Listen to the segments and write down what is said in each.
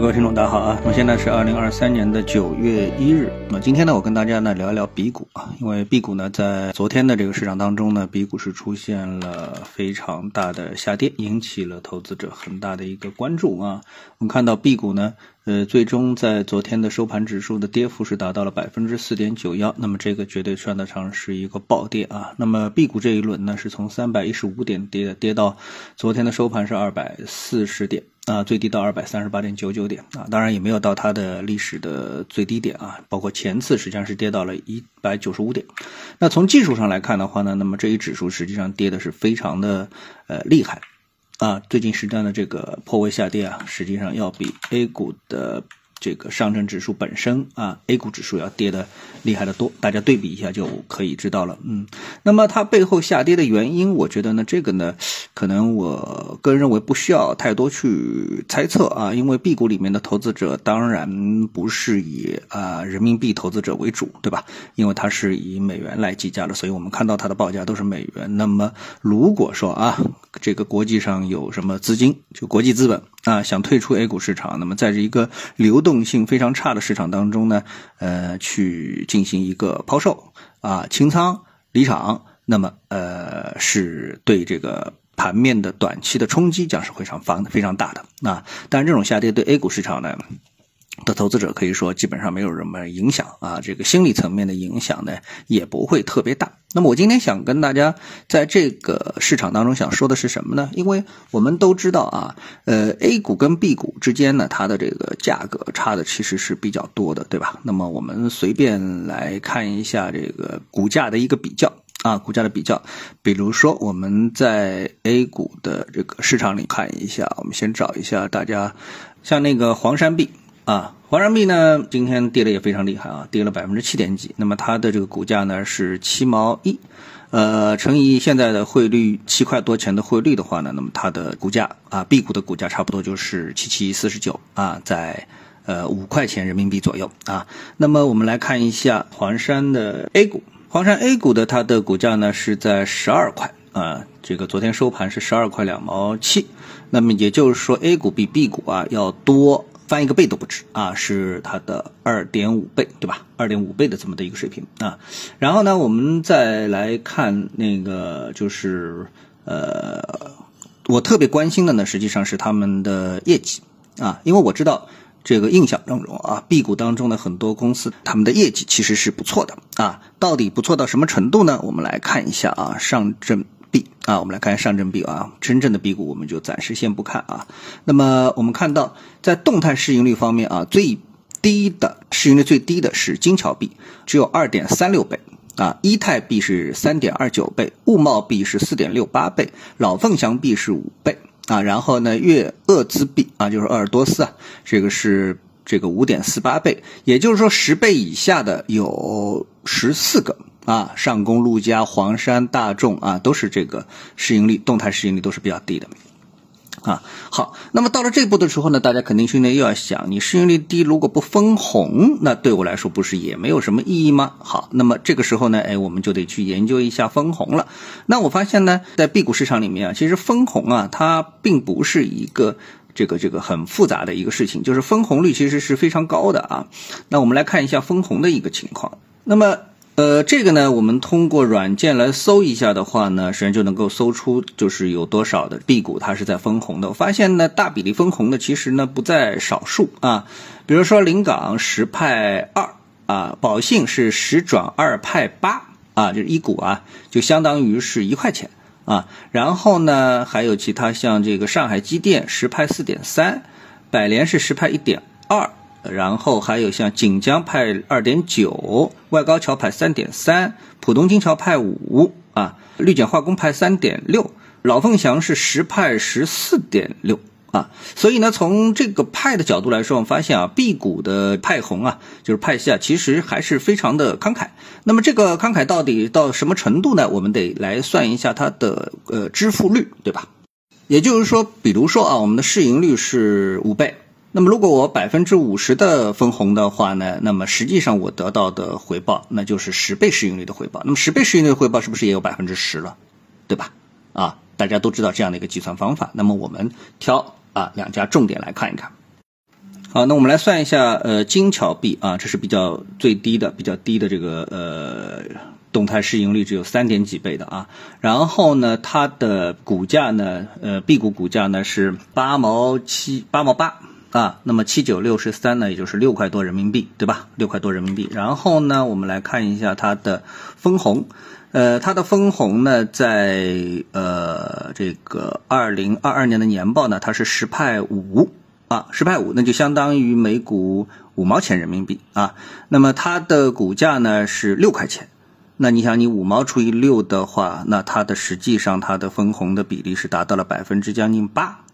各位听众，大家好啊！那么现在是二零二三年的九月一日。那今天呢，我跟大家呢聊一聊 B 股啊，因为 B 股呢在昨天的这个市场当中呢，B 股是出现了非常大的下跌，引起了投资者很大的一个关注啊。我们看到 B 股呢，呃，最终在昨天的收盘指数的跌幅是达到了百分之四点九幺，那么这个绝对算得上是一个暴跌啊。那么 B 股这一轮呢，是从三百一十五点跌跌到昨天的收盘是二百四十点。啊，最低到二百三十八点九九点啊，当然也没有到它的历史的最低点啊，包括前次实际上是跌到了一百九十五点。那从技术上来看的话呢，那么这一指数实际上跌的是非常的呃厉害啊，最近时段的这个破位下跌啊，实际上要比 A 股的。这个上证指数本身啊，A 股指数要跌的厉害的多，大家对比一下就可以知道了。嗯，那么它背后下跌的原因，我觉得呢，这个呢，可能我个人认为不需要太多去猜测啊，因为 B 股里面的投资者当然不是以啊人民币投资者为主，对吧？因为它是以美元来计价的，所以我们看到它的报价都是美元。那么如果说啊，这个国际上有什么资金，就国际资本。啊，想退出 A 股市场，那么在这一个流动性非常差的市场当中呢，呃，去进行一个抛售啊，清仓离场，那么呃，是对这个盘面的短期的冲击将是非常方非常大的啊。但这种下跌对 A 股市场呢？的投资者可以说基本上没有什么影响啊，这个心理层面的影响呢也不会特别大。那么我今天想跟大家在这个市场当中想说的是什么呢？因为我们都知道啊，呃，A 股跟 B 股之间呢，它的这个价格差的其实是比较多的，对吧？那么我们随便来看一下这个股价的一个比较啊，股价的比较，比如说我们在 A 股的这个市场里看一下，我们先找一下大家像那个黄山币。啊，黄山币呢，今天跌的也非常厉害啊，跌了百分之七点几。那么它的这个股价呢是七毛一，呃，乘以现在的汇率七块多钱的汇率的话呢，那么它的股价啊，B 股的股价差不多就是七七四十九啊，在呃五块钱人民币左右啊。那么我们来看一下黄山的 A 股，黄山 A 股的它的股价呢是在十二块啊，这个昨天收盘是十二块两毛七。那么也就是说 A 股比 B 股啊要多。翻一个倍都不止啊，是它的二点五倍，对吧？二点五倍的这么的一个水平啊。然后呢，我们再来看那个，就是呃，我特别关心的呢，实际上是他们的业绩啊，因为我知道这个印象当中啊，B 股当中的很多公司他们的业绩其实是不错的啊。到底不错到什么程度呢？我们来看一下啊，上证。币啊，我们来看上证币啊，真正的 B 股我们就暂时先不看啊。那么我们看到，在动态市盈率方面啊，最低的市盈率最低的是金桥币，只有二点三六倍啊；一泰币是三点二九倍，物贸币是四点六八倍，老凤祥币是五倍啊。然后呢，粤鄂资币啊，就是鄂尔多斯啊，这个是这个五点四八倍，也就是说十倍以下的有十四个。啊，上公、陆家、黄山、大众啊，都是这个市盈率、动态市盈率都是比较低的，啊，好，那么到了这一步的时候呢，大家肯定心里又要想，你市盈率低，如果不分红，那对我来说不是也没有什么意义吗？好，那么这个时候呢，哎，我们就得去研究一下分红了。那我发现呢，在 B 股市场里面啊，其实分红啊，它并不是一个这个这个很复杂的一个事情，就是分红率其实是非常高的啊。那我们来看一下分红的一个情况，那么。呃，这个呢，我们通过软件来搜一下的话呢，实际上就能够搜出就是有多少的 B 股它是在分红的。我发现呢，大比例分红的其实呢不在少数啊。比如说临港十派二啊，宝信是十转二派八啊，就是一股啊，就相当于是一块钱啊。然后呢，还有其他像这个上海机电十派四点三，百联是十派一点二。然后还有像锦江派二点九，外高桥派三点三，浦东金桥派五啊，绿建化工派三点六，老凤祥是十派十四点六啊。所以呢，从这个派的角度来说，我们发现啊，B 股的派红啊，就是派系啊，其实还是非常的慷慨。那么这个慷慨到底到什么程度呢？我们得来算一下它的呃支付率，对吧？也就是说，比如说啊，我们的市盈率是五倍。那么，如果我百分之五十的分红的话呢，那么实际上我得到的回报那就是十倍市盈率的回报。那么十倍市盈率的回报是不是也有百分之十了，对吧？啊，大家都知道这样的一个计算方法。那么我们挑啊两家重点来看一看。好，那我们来算一下，呃，金桥币啊，这是比较最低的、比较低的这个呃动态市盈率只有三点几倍的啊。然后呢，它的股价呢，呃，B 股股价呢是八毛七、八毛八啊。那么七九六十三呢，也就是六块多人民币，对吧？六块多人民币。然后呢，我们来看一下它的分红，呃，它的分红呢，在呃这个二零二二年的年报呢，它是十派五。啊，十派五，那就相当于每股五毛钱人民币啊。那么它的股价呢是六块钱，那你想你五毛除以六的话，那它的实际上它的分红的比例是达到了百分之将近八，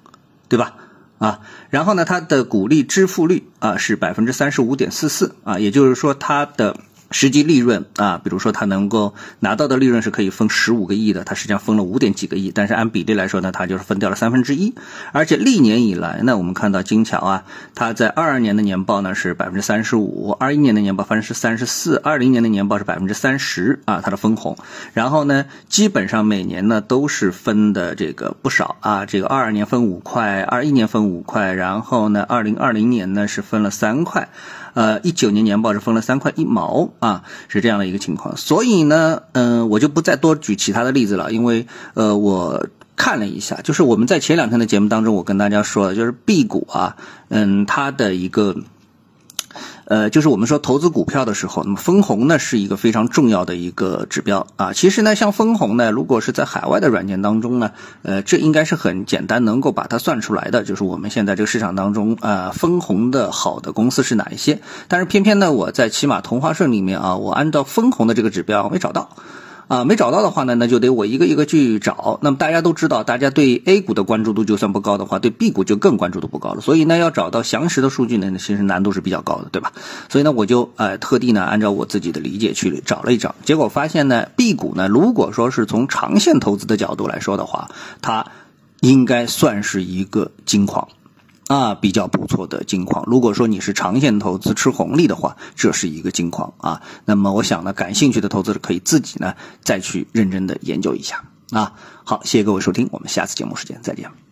对吧？啊，然后呢，它的股利支付率啊是百分之三十五点四四啊，也就是说它的。实际利润啊，比如说它能够拿到的利润是可以分十五个亿的，它实际上分了五点几个亿，但是按比例来说呢，它就是分掉了三分之一。而且历年以来呢，我们看到金桥啊，它在二二年的年报呢是百分之三十五，二一年的年报分是三十四，二零年的年报是百分之三十啊，它的分红。然后呢，基本上每年呢都是分的这个不少啊，这个二二年分五块，二一年分五块，然后呢，二零二零年呢是分了三块。呃，一九年年报是分了三块一毛啊，是这样的一个情况。所以呢，嗯，我就不再多举其他的例子了，因为呃，我看了一下，就是我们在前两天的节目当中，我跟大家说了，就是 B 股啊，嗯，它的一个。呃，就是我们说投资股票的时候，那么分红呢是一个非常重要的一个指标啊。其实呢，像分红呢，如果是在海外的软件当中呢，呃，这应该是很简单能够把它算出来的。就是我们现在这个市场当中啊，分红的好的公司是哪一些？但是偏偏呢，我在起码同花顺里面啊，我按照分红的这个指标没找到。啊，没找到的话呢，那就得我一个一个去找。那么大家都知道，大家对 A 股的关注度就算不高的话，对 B 股就更关注度不高了。所以呢，要找到详实的数据呢，其实难度是比较高的，对吧？所以呢，我就呃特地呢按照我自己的理解去找了一找，结果发现呢，B 股呢，如果说是从长线投资的角度来说的话，它应该算是一个金矿。啊，比较不错的金矿。如果说你是长线投资吃红利的话，这是一个金矿啊。那么我想呢，感兴趣的投资者可以自己呢再去认真的研究一下啊。好，谢谢各位收听，我们下次节目时间再见。